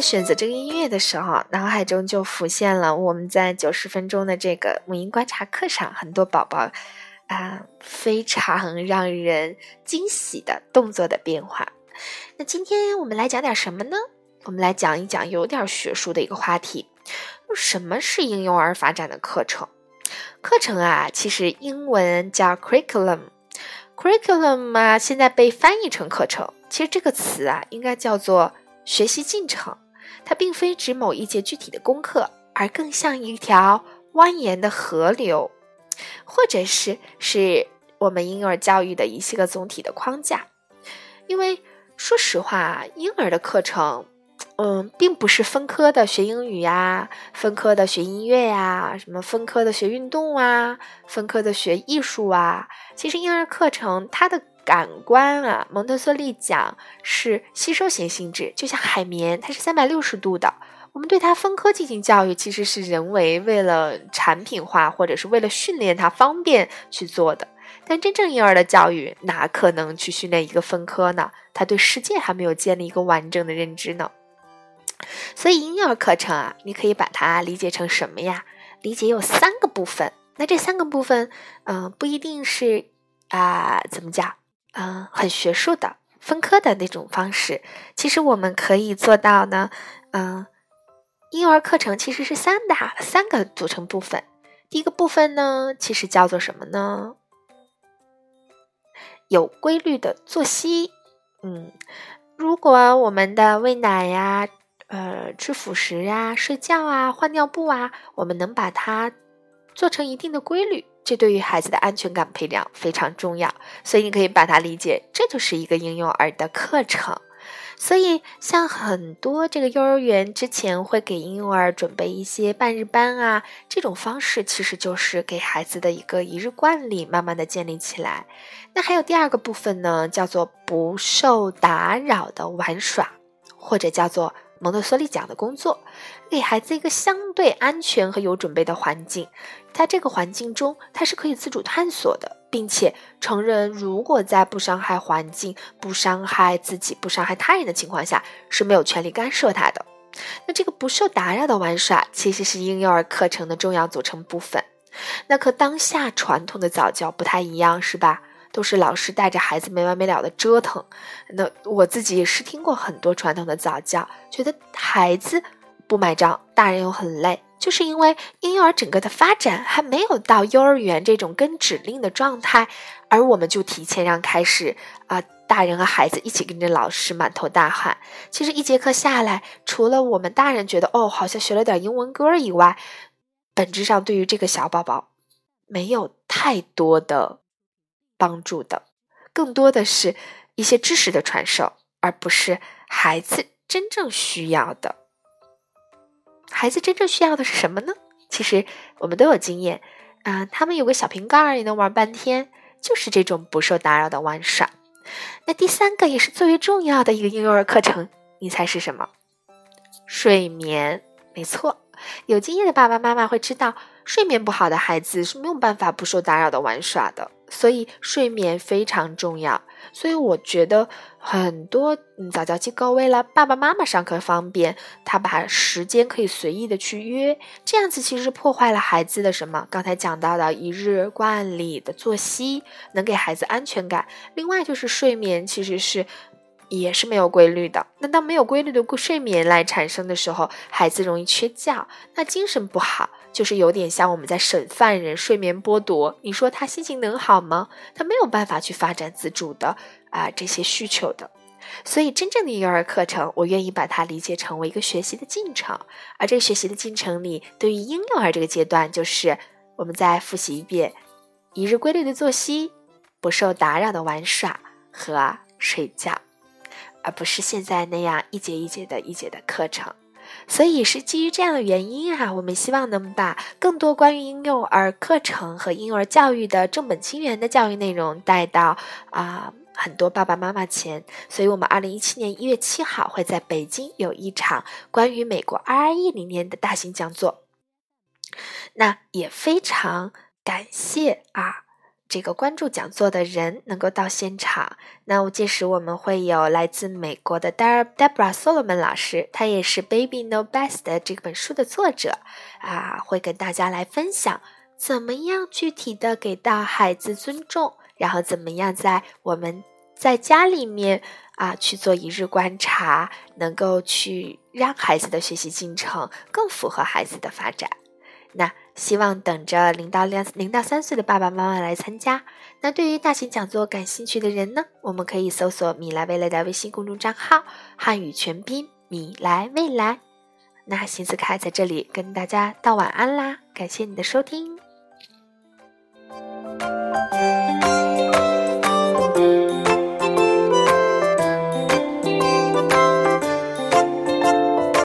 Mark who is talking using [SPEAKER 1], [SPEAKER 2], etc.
[SPEAKER 1] 在选择这个音乐的时候，脑海中就浮现了我们在九十分钟的这个母婴观察课上，很多宝宝啊非常让人惊喜的动作的变化。那今天我们来讲点什么呢？我们来讲一讲有点学术的一个话题：什么是婴幼儿发展的课程？课程啊，其实英文叫 curriculum，curriculum 啊，现在被翻译成课程。其实这个词啊，应该叫做学习进程。它并非指某一节具体的功课，而更像一条蜿蜒的河流，或者是是我们婴幼儿教育的一些个总体的框架。因为说实话，婴儿的课程。嗯，并不是分科的学英语呀，分科的学音乐呀，什么分科的学运动啊，分科的学艺术啊。其实婴儿课程它的感官啊，蒙特梭利讲是吸收型性质，就像海绵，它是三百六十度的。我们对它分科进行教育，其实是人为为了产品化或者是为了训练它方便去做的。但真正婴儿的教育，哪可能去训练一个分科呢？他对世界还没有建立一个完整的认知呢。所以婴幼儿课程啊，你可以把它理解成什么呀？理解有三个部分。那这三个部分，嗯，不一定是啊，怎么讲？嗯，很学术的分科的那种方式。其实我们可以做到呢。嗯，婴儿课程其实是三大三个组成部分。第一个部分呢，其实叫做什么呢？有规律的作息。嗯，如果我们的喂奶呀。呃，吃辅食啊，睡觉啊，换尿布啊，我们能把它做成一定的规律，这对于孩子的安全感培养非常重要。所以你可以把它理解，这就是一个婴幼儿的课程。所以像很多这个幼儿园之前会给婴幼儿准备一些半日班啊，这种方式其实就是给孩子的一个一日惯例，慢慢的建立起来。那还有第二个部分呢，叫做不受打扰的玩耍，或者叫做。蒙特梭利讲的工作，给孩子一个相对安全和有准备的环境，在这个环境中，他是可以自主探索的，并且成人如果在不伤害环境、不伤害自己、不伤害他人的情况下，是没有权利干涉他的。那这个不受打扰的玩耍，其实是婴幼儿课程的重要组成部分。那和当下传统的早教不太一样，是吧？都是老师带着孩子没完没了的折腾，那我自己也是听过很多传统的早教，觉得孩子不买账，大人又很累，就是因为婴幼儿整个的发展还没有到幼儿园这种跟指令的状态，而我们就提前让开始啊，大人和孩子一起跟着老师满头大汗。其实一节课下来，除了我们大人觉得哦好像学了点英文歌以外，本质上对于这个小宝宝没有太多的。帮助的，更多的是一些知识的传授，而不是孩子真正需要的。孩子真正需要的是什么呢？其实我们都有经验，啊，他们有个小瓶盖也能玩半天，就是这种不受打扰的玩耍。那第三个也是最为重要的一个婴幼儿课程，你猜是什么？睡眠。没错，有经验的爸爸妈妈会知道，睡眠不好的孩子是没有办法不受打扰的玩耍的。所以睡眠非常重要，所以我觉得很多嗯早教机构为了爸爸妈妈上课方便，他把时间可以随意的去约，这样子其实破坏了孩子的什么？刚才讲到的一日惯例的作息，能给孩子安全感。另外就是睡眠其实是也是没有规律的，那当没有规律的睡眠来产生的时候，孩子容易缺觉，那精神不好。就是有点像我们在审犯人，睡眠剥夺，你说他心情能好吗？他没有办法去发展自主的啊这些需求的。所以真正的幼儿课程，我愿意把它理解成为一个学习的进程。而这个学习的进程里，对于婴幼儿这个阶段，就是我们再复习一遍：一日规律的作息，不受打扰的玩耍和睡觉，而不是现在那样一节一节的一节的课程。所以是基于这样的原因啊，我们希望能把更多关于婴幼儿课程和婴幼儿教育的正本清源的教育内容带到啊很多爸爸妈妈前。所以，我们二零一七年一月七号会在北京有一场关于美国 RIE 理念的大型讲座。那也非常感谢啊这个关注讲座的人能够到现场。那我届时我们会有来自美国的 Debra Solomon 老师，他也是《Baby No Best》这本书的作者啊，会跟大家来分享怎么样具体的给到孩子尊重，然后怎么样在我们在家里面啊去做一日观察，能够去让孩子的学习进程更符合孩子的发展。那希望等着零到两零到三岁的爸爸妈妈来参加。那对于大型讲座感兴趣的人呢，我们可以搜索“米来未来”的微信公众账号，汉语全拼“米来未来”。那新思凯在这里跟大家道晚安啦，感谢你的收听。